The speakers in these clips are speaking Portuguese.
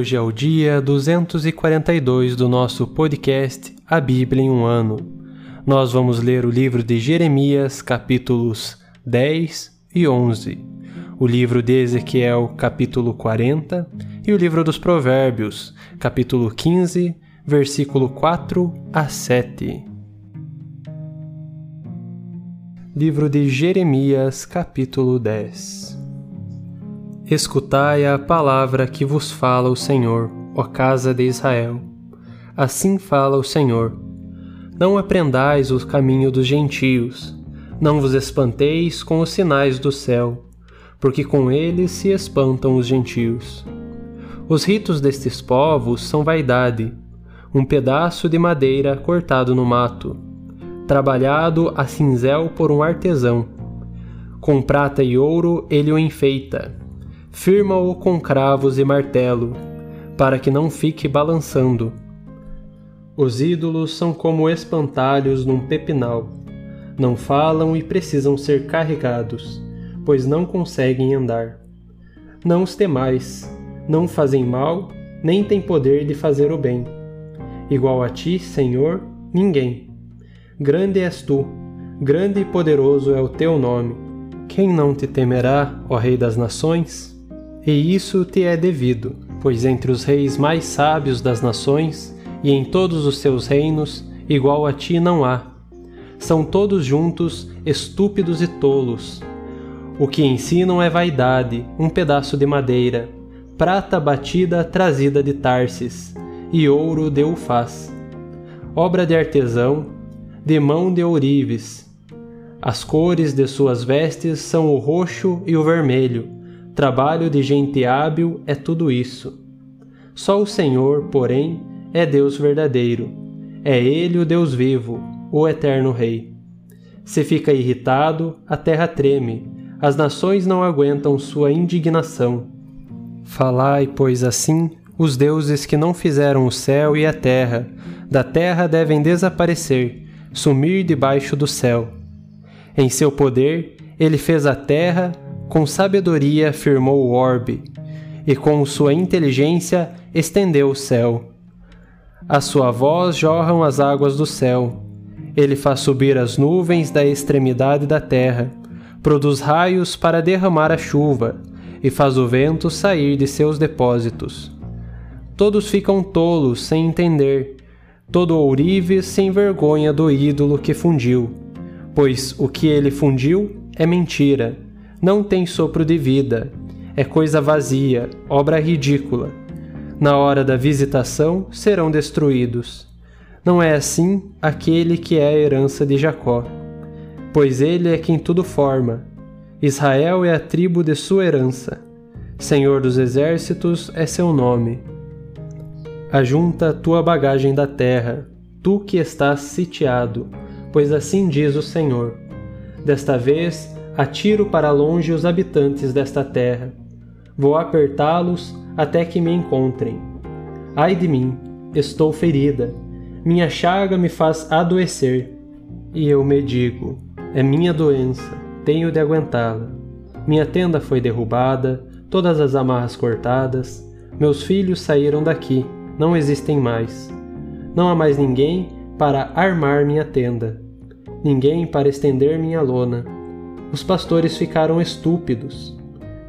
Hoje é o dia 242 do nosso podcast A Bíblia em um Ano. Nós vamos ler o livro de Jeremias, capítulos 10 e 11, o livro de Ezequiel, capítulo 40, e o livro dos Provérbios, capítulo 15, versículo 4 a 7. Livro de Jeremias, capítulo 10 Escutai a palavra que vos fala o Senhor, ó casa de Israel. Assim fala o Senhor: Não aprendais o caminho dos gentios, não vos espanteis com os sinais do céu, porque com eles se espantam os gentios. Os ritos destes povos são vaidade, um pedaço de madeira cortado no mato, trabalhado a cinzel por um artesão. Com prata e ouro ele o enfeita firma-o com cravos e martelo, para que não fique balançando. Os ídolos são como espantalhos num pepinal. Não falam e precisam ser carregados, pois não conseguem andar. Não os temais, não fazem mal, nem têm poder de fazer o bem. Igual a ti, Senhor, ninguém. Grande és tu, grande e poderoso é o teu nome. Quem não te temerá, ó Rei das Nações? E isso te é devido, pois entre os reis mais sábios das nações e em todos os seus reinos, igual a ti não há. São todos juntos estúpidos e tolos. O que ensinam é vaidade, um pedaço de madeira, prata batida trazida de Tarsis, e ouro de Ufaz. Obra de artesão, de mão de ourives. As cores de suas vestes são o roxo e o vermelho Trabalho de gente hábil é tudo isso. Só o Senhor, porém, é Deus verdadeiro. É Ele o Deus vivo, o eterno Rei. Se fica irritado, a terra treme, as nações não aguentam sua indignação. Falai, pois assim, os deuses que não fizeram o céu e a terra, da terra devem desaparecer, sumir debaixo do céu. Em seu poder, ele fez a terra, com sabedoria firmou o orbe, e com sua inteligência estendeu o céu. A sua voz jorram as águas do céu. Ele faz subir as nuvens da extremidade da terra, produz raios para derramar a chuva, e faz o vento sair de seus depósitos. Todos ficam tolos sem entender, todo ourives sem vergonha do ídolo que fundiu, pois o que ele fundiu é mentira, não tem sopro de vida, é coisa vazia, obra ridícula. Na hora da visitação serão destruídos. Não é assim aquele que é a herança de Jacó, pois ele é quem tudo forma. Israel é a tribo de sua herança. Senhor dos exércitos é seu nome. Ajunta tua bagagem da terra, tu que estás sitiado, pois assim diz o Senhor. Desta vez atiro para longe os habitantes desta terra. Vou apertá-los até que me encontrem. Ai de mim, estou ferida. Minha chaga me faz adoecer. E eu me digo: é minha doença, tenho de aguentá-la. Minha tenda foi derrubada, todas as amarras cortadas, meus filhos saíram daqui não existem mais. Não há mais ninguém para armar minha tenda, ninguém para estender minha lona. Os pastores ficaram estúpidos,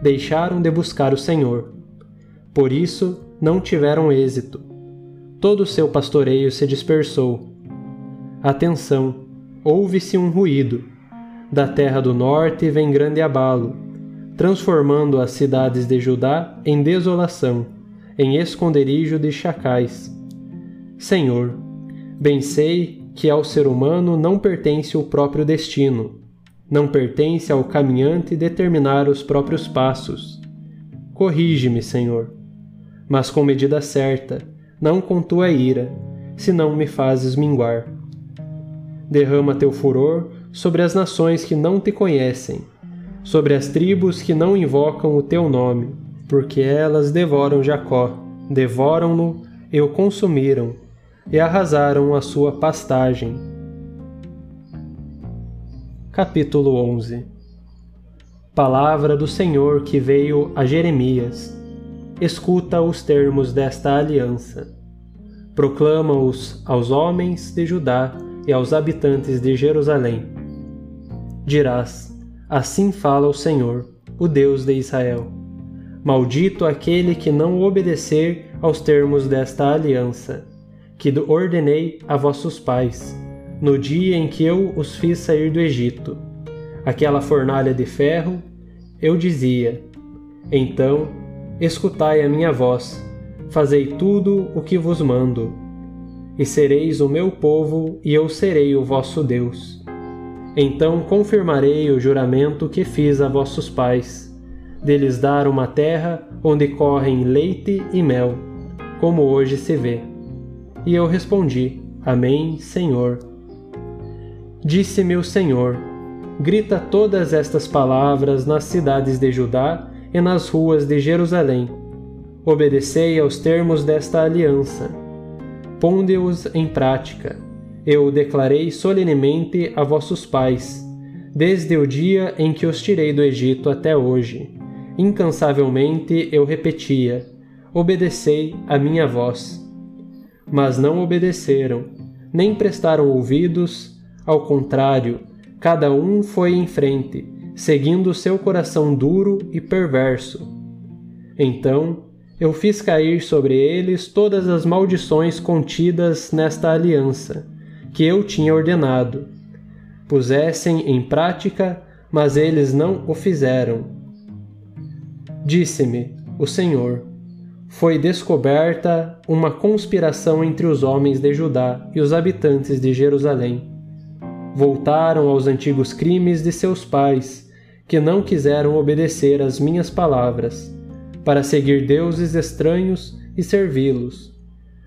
deixaram de buscar o Senhor. Por isso não tiveram êxito. Todo o seu pastoreio se dispersou. Atenção! Ouve-se um ruído. Da terra do norte vem grande abalo, transformando as cidades de Judá em desolação em esconderijo de chacais. Senhor, bem sei que ao ser humano não pertence o próprio destino, não pertence ao caminhante determinar os próprios passos. Corrige-me, Senhor, mas com medida certa, não com tua ira, senão me fazes minguar. Derrama teu furor sobre as nações que não te conhecem, sobre as tribos que não invocam o teu nome porque elas devoram Jacó, devoram-no e o consumiram, e arrasaram a sua pastagem. Capítulo 11 Palavra do Senhor que veio a Jeremias. Escuta os termos desta aliança. Proclama-os aos homens de Judá e aos habitantes de Jerusalém. Dirás: Assim fala o Senhor, o Deus de Israel Maldito aquele que não obedecer aos termos desta aliança, que ordenei a vossos pais, no dia em que eu os fiz sair do Egito. Aquela fornalha de ferro, eu dizia: Então, escutai a minha voz, fazei tudo o que vos mando. E sereis o meu povo, e eu serei o vosso Deus. Então confirmarei o juramento que fiz a vossos pais deles dar uma terra onde correm leite e mel, como hoje se vê. E eu respondi: Amém, Senhor. Disse-me o Senhor: Grita todas estas palavras nas cidades de Judá e nas ruas de Jerusalém. Obedecei aos termos desta aliança. Ponde-os em prática. Eu declarei solenemente a vossos pais, desde o dia em que os tirei do Egito até hoje Incansavelmente eu repetia: Obedecei a minha voz. Mas não obedeceram, nem prestaram ouvidos, ao contrário, cada um foi em frente, seguindo seu coração duro e perverso. Então eu fiz cair sobre eles todas as maldições contidas nesta aliança, que eu tinha ordenado. Pusessem em prática, mas eles não o fizeram Disse-me o Senhor: Foi descoberta uma conspiração entre os homens de Judá e os habitantes de Jerusalém. Voltaram aos antigos crimes de seus pais, que não quiseram obedecer às minhas palavras, para seguir deuses estranhos e servi-los.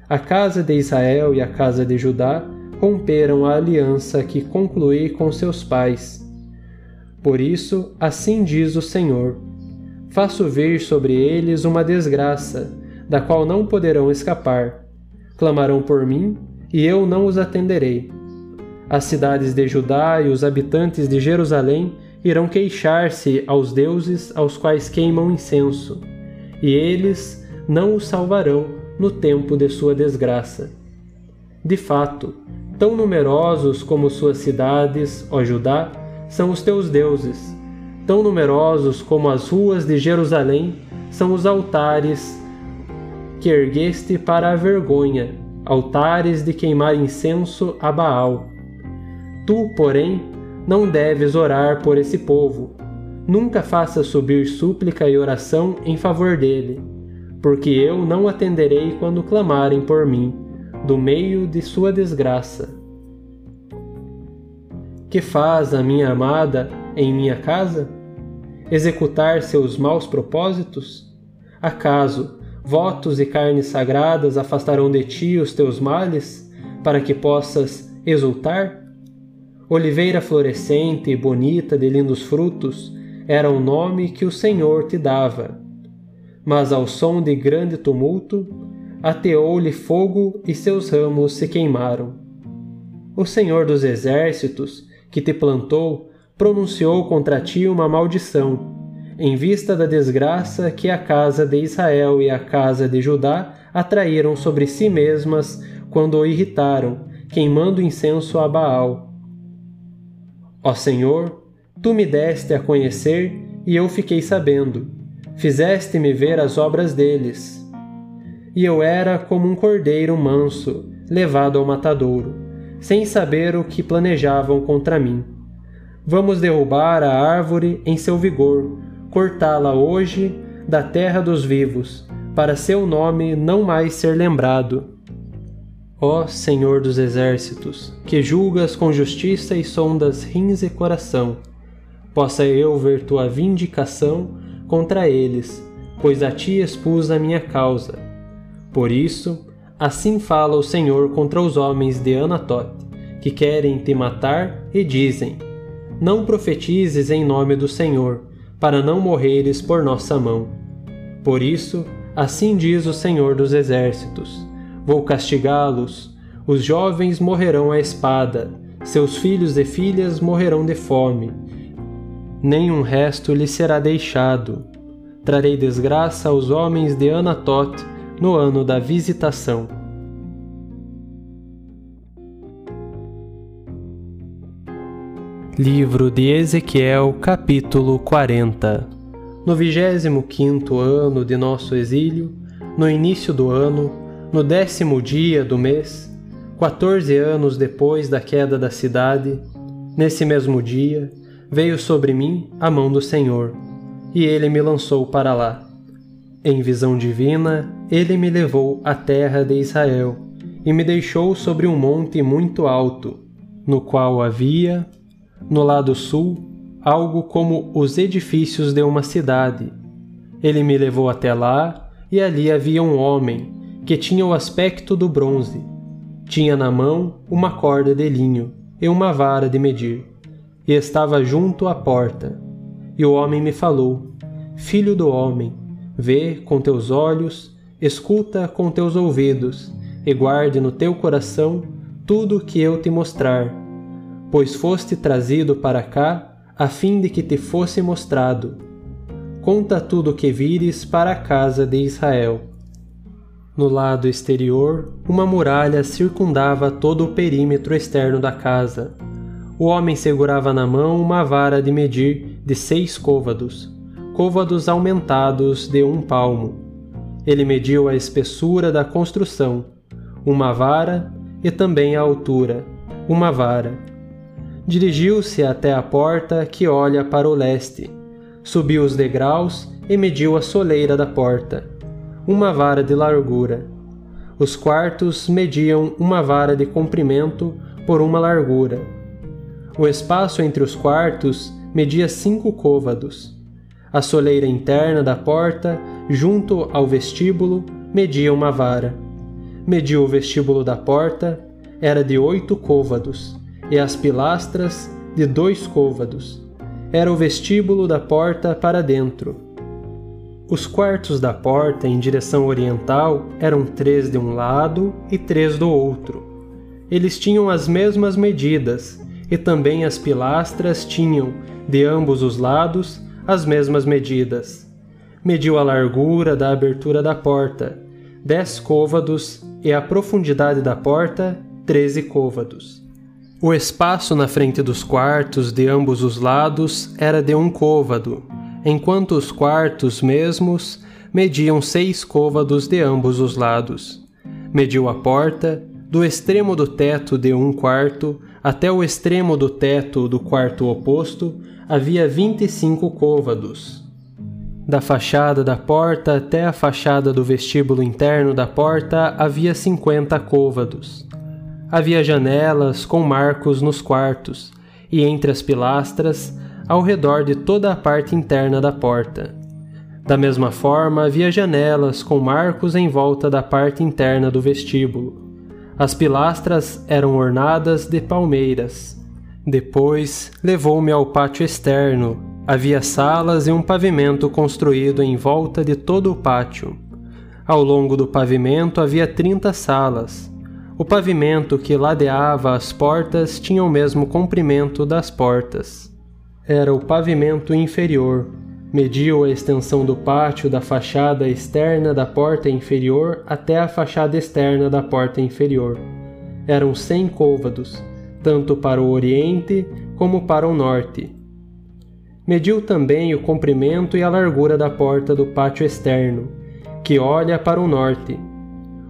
A casa de Israel e a casa de Judá romperam a aliança que concluí com seus pais. Por isso, assim diz o Senhor: faço vir sobre eles uma desgraça, da qual não poderão escapar. Clamarão por mim, e eu não os atenderei. As cidades de Judá e os habitantes de Jerusalém irão queixar-se aos deuses aos quais queimam incenso, e eles não os salvarão no tempo de sua desgraça. De fato, Tão numerosos como suas cidades, ó Judá, são os teus deuses. Tão numerosos como as ruas de Jerusalém são os altares que ergueste para a vergonha, altares de queimar incenso a Baal. Tu, porém, não deves orar por esse povo. Nunca faças subir súplica e oração em favor dele, porque eu não atenderei quando clamarem por mim, do meio de sua desgraça. Que faz a minha amada em minha casa? Executar seus maus propósitos? Acaso votos e carnes sagradas afastarão de ti os teus males, para que possas exultar? Oliveira florescente e bonita de lindos frutos era o nome que o Senhor te dava. Mas ao som de grande tumulto, ateou-lhe fogo e seus ramos se queimaram. O Senhor dos Exércitos, que te plantou, pronunciou contra ti uma maldição, em vista da desgraça que a casa de Israel e a casa de Judá atraíram sobre si mesmas quando o irritaram, queimando incenso a Baal. Ó Senhor, tu me deste a conhecer e eu fiquei sabendo. Fizeste-me ver as obras deles. E eu era como um cordeiro manso, levado ao matadouro, sem saber o que planejavam contra mim. Vamos derrubar a árvore em seu vigor, cortá-la hoje da terra dos vivos, para seu nome não mais ser lembrado. Ó Senhor dos exércitos, que julgas com justiça e sondas rins e coração, possa eu ver tua vindicação contra eles, pois a ti expus a minha causa. Por isso, assim fala o Senhor contra os homens de Anatote, que querem te matar e dizem: Não profetizes em nome do Senhor, para não morreres por nossa mão. Por isso, assim diz o Senhor dos Exércitos: Vou castigá-los. Os jovens morrerão à espada, seus filhos e filhas morrerão de fome. Nenhum resto lhe será deixado. Trarei desgraça aos homens de Anatot no ano da visitação. Livro de Ezequiel, capítulo 40 No vigésimo quinto ano de nosso exílio, no início do ano, no décimo dia do mês, quatorze anos depois da queda da cidade, nesse mesmo dia, veio sobre mim a mão do Senhor, e ele me lançou para lá. Em visão divina, ele me levou à terra de Israel, e me deixou sobre um monte muito alto, no qual havia no lado sul, algo como os edifícios de uma cidade. Ele me levou até lá, e ali havia um homem, que tinha o aspecto do bronze. Tinha na mão uma corda de linho e uma vara de medir, e estava junto à porta. E o homem me falou: Filho do homem, vê com teus olhos, escuta com teus ouvidos, e guarde no teu coração tudo o que eu te mostrar pois foste trazido para cá a fim de que te fosse mostrado. Conta tudo o que vires para a casa de Israel. No lado exterior, uma muralha circundava todo o perímetro externo da casa. O homem segurava na mão uma vara de medir de seis côvados, côvados aumentados de um palmo. Ele mediu a espessura da construção, uma vara, e também a altura, uma vara Dirigiu-se até a porta que olha para o leste, subiu os degraus e mediu a soleira da porta, uma vara de largura. Os quartos mediam uma vara de comprimento por uma largura. O espaço entre os quartos media cinco côvados. A soleira interna da porta, junto ao vestíbulo, media uma vara. Mediu o vestíbulo da porta, era de oito côvados e as pilastras de dois côvados. Era o vestíbulo da porta para dentro. Os quartos da porta em direção oriental eram três de um lado e três do outro. Eles tinham as mesmas medidas, e também as pilastras tinham, de ambos os lados, as mesmas medidas. Mediu a largura da abertura da porta, dez côvados, e a profundidade da porta, treze côvados. O espaço na frente dos quartos de ambos os lados era de um côvado, enquanto os quartos mesmos mediam seis côvados de ambos os lados. Mediu a porta, do extremo do teto de um quarto até o extremo do teto do quarto oposto, havia vinte e cinco côvados. Da fachada da porta até a fachada do vestíbulo interno da porta havia cinquenta côvados. Havia janelas com marcos nos quartos e entre as pilastras ao redor de toda a parte interna da porta. Da mesma forma, havia janelas com marcos em volta da parte interna do vestíbulo. As pilastras eram ornadas de palmeiras. Depois levou-me ao pátio externo. Havia salas e um pavimento construído em volta de todo o pátio. Ao longo do pavimento havia trinta salas o pavimento que ladeava as portas tinha o mesmo comprimento das portas. Era o pavimento inferior. Mediu a extensão do pátio da fachada externa da porta inferior até a fachada externa da porta inferior. Eram cem côvados, tanto para o oriente como para o norte. Mediu também o comprimento e a largura da porta do pátio externo, que olha para o norte.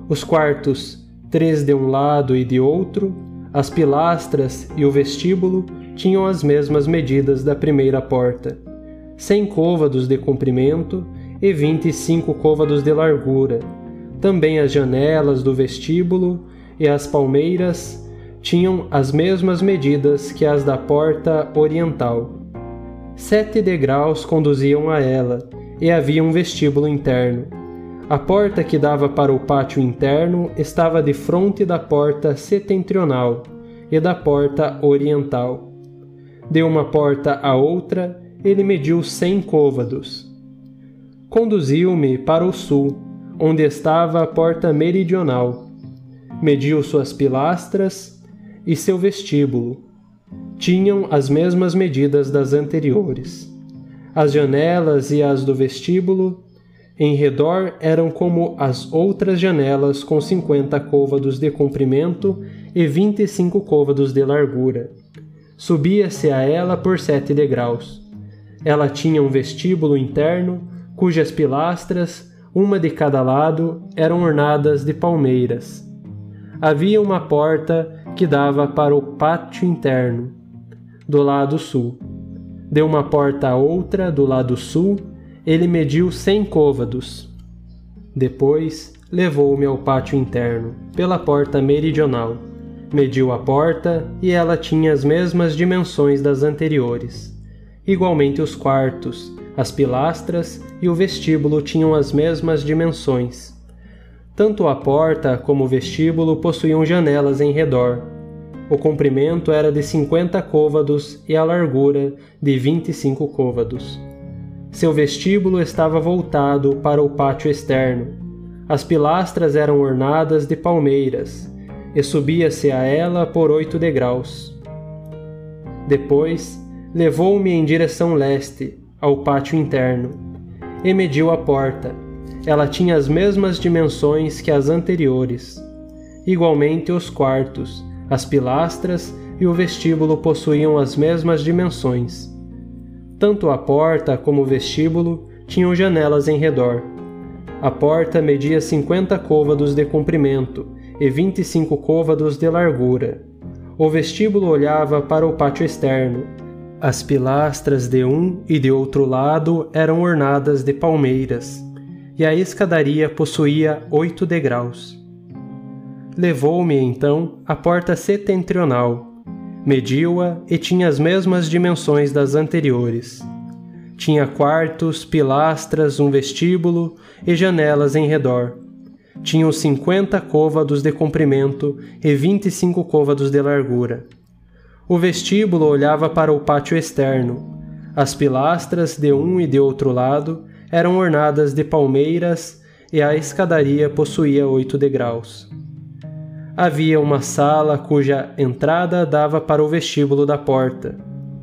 Os quartos três de um lado e de outro, as pilastras e o vestíbulo tinham as mesmas medidas da primeira porta, cem côvados de comprimento e vinte e cinco côvados de largura. Também as janelas do vestíbulo e as palmeiras tinham as mesmas medidas que as da porta oriental. Sete degraus conduziam a ela, e havia um vestíbulo interno. A porta que dava para o pátio interno estava de frente da porta setentrional e da porta oriental. De uma porta à outra, ele mediu cem côvados. Conduziu-me para o sul, onde estava a porta meridional. Mediu suas pilastras e seu vestíbulo. Tinham as mesmas medidas das anteriores. As janelas e as do vestíbulo em redor eram como as outras janelas com cinquenta côvados de comprimento e vinte e cinco côvados de largura. Subia-se a ela por sete degraus. Ela tinha um vestíbulo interno, cujas pilastras, uma de cada lado, eram ornadas de palmeiras. Havia uma porta que dava para o pátio interno, do lado sul. De uma porta a outra, do lado sul, ele mediu cem côvados. Depois levou-me ao pátio interno, pela porta meridional. Mediu a porta e ela tinha as mesmas dimensões das anteriores. Igualmente os quartos, as pilastras e o vestíbulo tinham as mesmas dimensões. Tanto a porta como o vestíbulo possuíam janelas em redor. O comprimento era de cinquenta côvados e a largura de vinte e cinco côvados. Seu vestíbulo estava voltado para o pátio externo. As pilastras eram ornadas de palmeiras, e subia-se a ela por oito degraus. Depois, levou-me em direção leste, ao pátio interno, e mediu a porta. Ela tinha as mesmas dimensões que as anteriores. Igualmente os quartos, as pilastras e o vestíbulo possuíam as mesmas dimensões. Tanto a porta como o vestíbulo tinham janelas em redor. A porta media 50 côvados de comprimento e 25 côvados de largura. O vestíbulo olhava para o pátio externo. As pilastras de um e de outro lado eram ornadas de palmeiras, e a escadaria possuía oito degraus. Levou-me então à porta setentrional, Mediu-a e tinha as mesmas dimensões das anteriores. Tinha quartos, pilastras, um vestíbulo e janelas em redor. Tinham cinquenta côvados de comprimento e vinte e cinco côvados de largura. O vestíbulo olhava para o pátio externo. As pilastras de um e de outro lado eram ornadas de palmeiras e a escadaria possuía oito degraus havia uma sala cuja entrada dava para o vestíbulo da porta.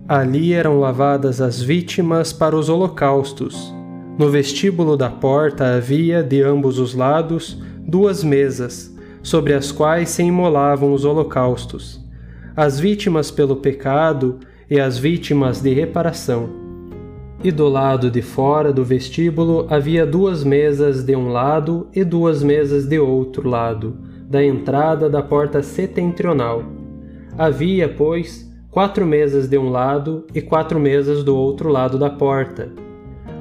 Ali eram lavadas as vítimas para os holocaustos. No vestíbulo da porta havia, de ambos os lados, duas mesas, sobre as quais se imolavam os holocaustos, as vítimas pelo pecado e as vítimas de reparação. E do lado de fora do vestíbulo havia duas mesas de um lado e duas mesas de outro lado, da entrada da porta setentrional. Havia, pois, quatro mesas de um lado e quatro mesas do outro lado da porta.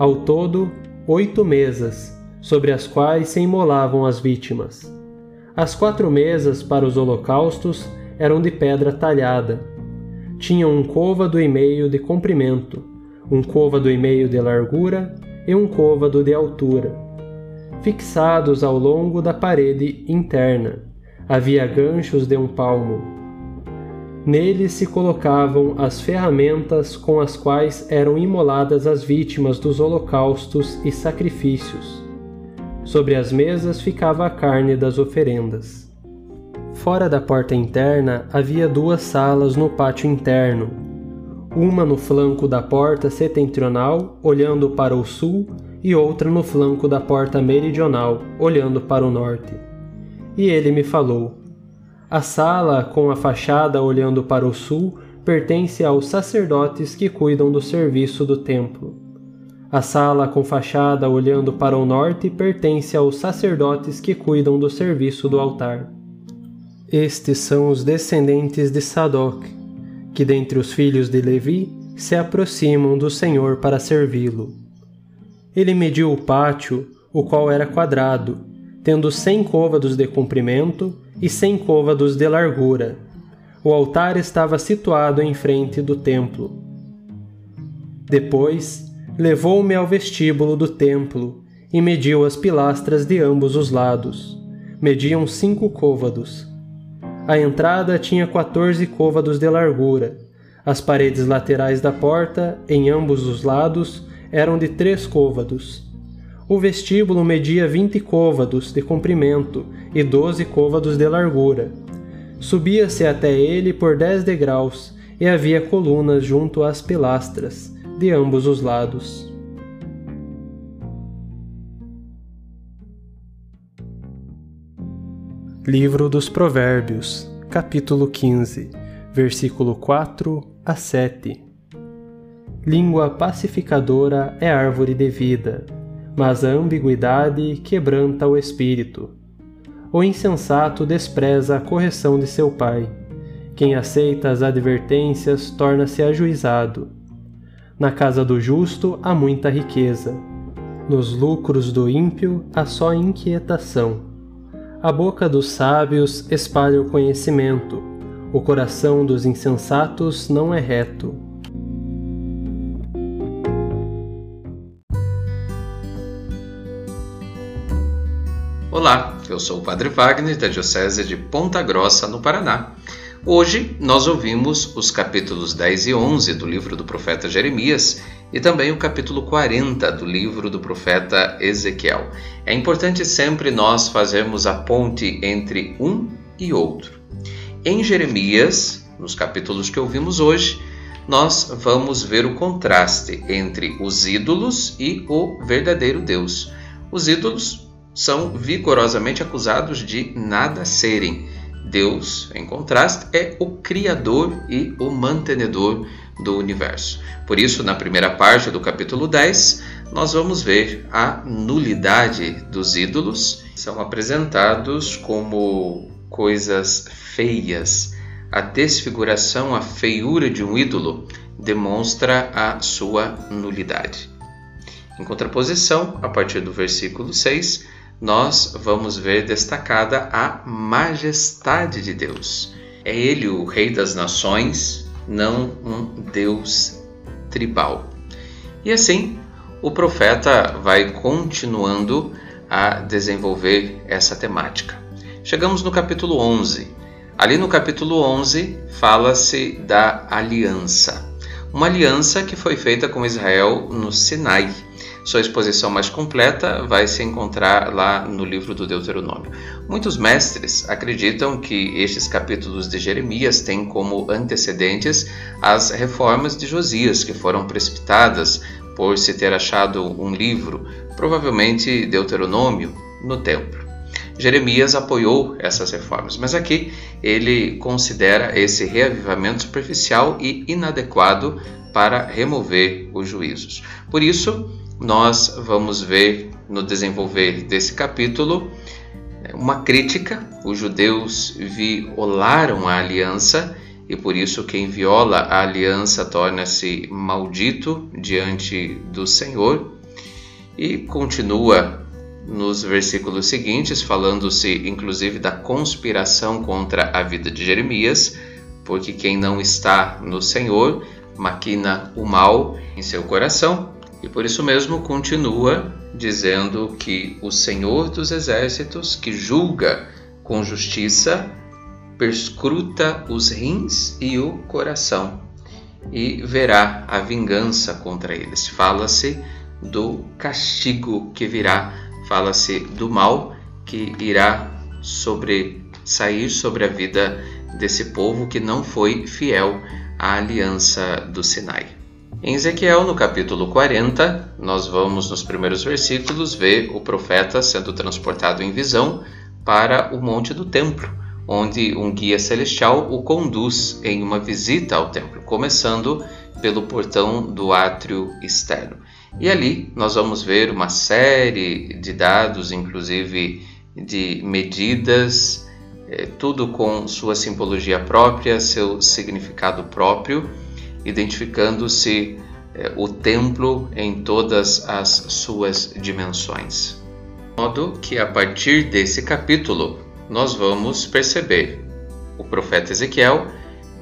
Ao todo, oito mesas, sobre as quais se imolavam as vítimas. As quatro mesas para os holocaustos eram de pedra talhada. Tinham um côvado e meio de comprimento, um côvado e meio de largura e um côvado de altura. Fixados ao longo da parede interna, havia ganchos de um palmo. Neles se colocavam as ferramentas com as quais eram imoladas as vítimas dos holocaustos e sacrifícios Sobre as mesas ficava a carne das oferendas. Fora da porta interna havia duas salas no pátio interno, uma no flanco da porta setentrional, olhando para o sul, e outra no flanco da porta meridional, olhando para o norte. E ele me falou: A sala com a fachada olhando para o sul pertence aos sacerdotes que cuidam do serviço do templo. A sala com fachada olhando para o norte pertence aos sacerdotes que cuidam do serviço do altar. Estes são os descendentes de Sadoc, que dentre os filhos de Levi se aproximam do Senhor para servi-lo. Ele mediu o pátio, o qual era quadrado, tendo cem côvados de comprimento e cem côvados de largura. O altar estava situado em frente do templo. Depois, levou-me ao vestíbulo do templo e mediu as pilastras de ambos os lados. Mediam cinco côvados. A entrada tinha quatorze côvados de largura. As paredes laterais da porta, em ambos os lados, eram de três côvados. O vestíbulo media vinte côvados de comprimento e doze côvados de largura. Subia-se até ele por dez degraus e havia colunas junto às pilastras de ambos os lados. Livro dos Provérbios, capítulo 15, versículo 4 a 7. Língua pacificadora é árvore de vida, mas a ambiguidade quebranta o espírito. O insensato despreza a correção de seu pai. Quem aceita as advertências torna-se ajuizado na casa do justo há muita riqueza. Nos lucros do ímpio há só inquietação. A boca dos sábios espalha o conhecimento. O coração dos insensatos não é reto. Olá, eu sou o Padre Wagner da Diocese de Ponta Grossa, no Paraná. Hoje nós ouvimos os capítulos 10 e 11 do livro do profeta Jeremias e também o capítulo 40 do livro do profeta Ezequiel. É importante sempre nós fazermos a ponte entre um e outro. Em Jeremias, nos capítulos que ouvimos hoje, nós vamos ver o contraste entre os ídolos e o verdadeiro Deus. Os ídolos são vigorosamente acusados de nada serem Deus, em contraste, é o Criador e o mantenedor do universo. Por isso, na primeira parte do capítulo 10, nós vamos ver a nulidade dos ídolos. São apresentados como coisas feias. A desfiguração, a feiura de um ídolo demonstra a sua nulidade. Em contraposição, a partir do versículo 6, nós vamos ver destacada a majestade de Deus. É Ele o Rei das Nações, não um Deus tribal. E assim, o profeta vai continuando a desenvolver essa temática. Chegamos no capítulo 11. Ali no capítulo 11 fala-se da aliança. Uma aliança que foi feita com Israel no Sinai sua exposição mais completa vai se encontrar lá no livro do Deuteronômio. Muitos mestres acreditam que estes capítulos de Jeremias têm como antecedentes as reformas de Josias, que foram precipitadas por se ter achado um livro, provavelmente Deuteronômio, no templo. Jeremias apoiou essas reformas, mas aqui ele considera esse reavivamento superficial e inadequado para remover os juízos. Por isso, nós vamos ver no desenvolver desse capítulo uma crítica. Os judeus violaram a aliança e por isso quem viola a aliança torna-se maldito diante do Senhor. E continua nos versículos seguintes, falando-se inclusive da conspiração contra a vida de Jeremias, porque quem não está no Senhor maquina o mal em seu coração, e por isso mesmo continua dizendo que o Senhor dos Exércitos, que julga com justiça, perscruta os rins e o coração e verá a vingança contra eles. Fala-se do castigo que virá, fala-se do mal que irá sobre sair sobre a vida desse povo que não foi fiel à aliança do Sinai. Em Ezequiel, no capítulo 40, nós vamos nos primeiros versículos ver o profeta sendo transportado em visão para o Monte do Templo, onde um guia celestial o conduz em uma visita ao templo, começando pelo portão do átrio externo. E ali nós vamos ver uma série de dados, inclusive de medidas, é, tudo com sua simbologia própria, seu significado próprio identificando-se eh, o templo em todas as suas dimensões. De modo que a partir desse capítulo nós vamos perceber o profeta Ezequiel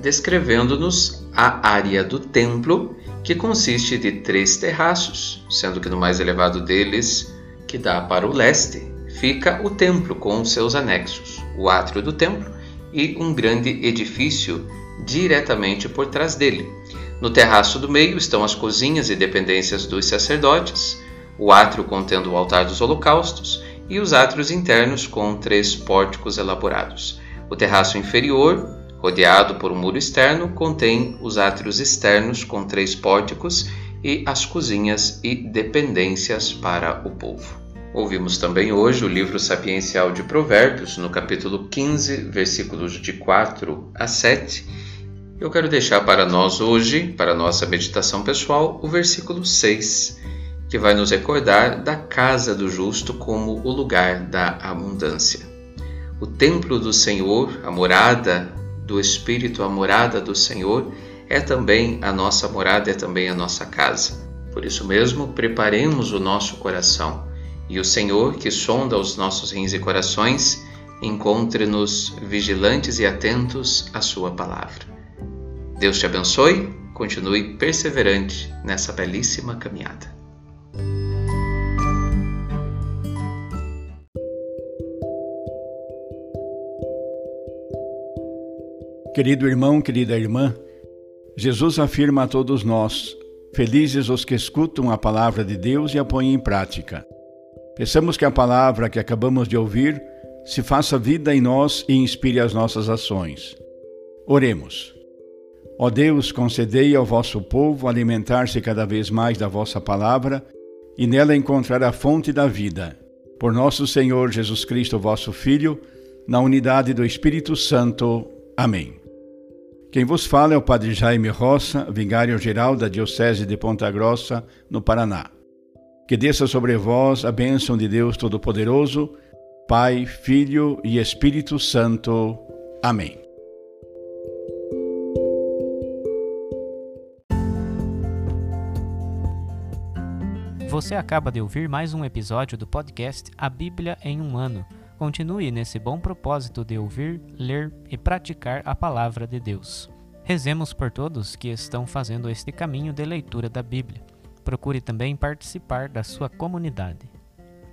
descrevendo-nos a área do templo, que consiste de três terraços, sendo que no mais elevado deles, que dá para o leste, fica o templo com seus anexos, o átrio do templo e um grande edifício diretamente por trás dele. No terraço do meio estão as cozinhas e dependências dos sacerdotes, o átrio contendo o altar dos holocaustos e os átrios internos com três pórticos elaborados. O terraço inferior, rodeado por um muro externo, contém os átrios externos com três pórticos e as cozinhas e dependências para o povo. Ouvimos também hoje o livro sapiencial de Provérbios, no capítulo 15, versículos de 4 a 7 eu quero deixar para nós hoje, para nossa meditação pessoal, o versículo 6, que vai nos recordar da casa do justo como o lugar da abundância. O templo do Senhor, a morada do Espírito, a morada do Senhor, é também a nossa morada, é também a nossa casa. Por isso mesmo, preparemos o nosso coração e o Senhor, que sonda os nossos rins e corações, encontre-nos vigilantes e atentos à Sua palavra. Deus te abençoe, continue perseverante nessa belíssima caminhada. Querido irmão, querida irmã, Jesus afirma a todos nós: Felizes os que escutam a palavra de Deus e a põem em prática. Peçamos que a palavra que acabamos de ouvir se faça vida em nós e inspire as nossas ações. Oremos. Ó Deus, concedei ao vosso povo alimentar-se cada vez mais da vossa palavra e nela encontrar a fonte da vida. Por nosso Senhor Jesus Cristo, vosso Filho, na unidade do Espírito Santo. Amém. Quem vos fala é o Padre Jaime Roça, vigário-geral da Diocese de Ponta Grossa, no Paraná. Que desça sobre vós a bênção de Deus Todo-Poderoso, Pai, Filho e Espírito Santo. Amém. Você acaba de ouvir mais um episódio do podcast A Bíblia em um Ano. Continue nesse bom propósito de ouvir, ler e praticar a palavra de Deus. Rezemos por todos que estão fazendo este caminho de leitura da Bíblia. Procure também participar da sua comunidade.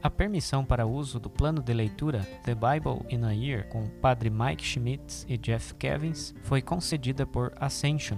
A permissão para uso do plano de leitura The Bible in a Year com o padre Mike Schmitz e Jeff Kevins foi concedida por Ascension.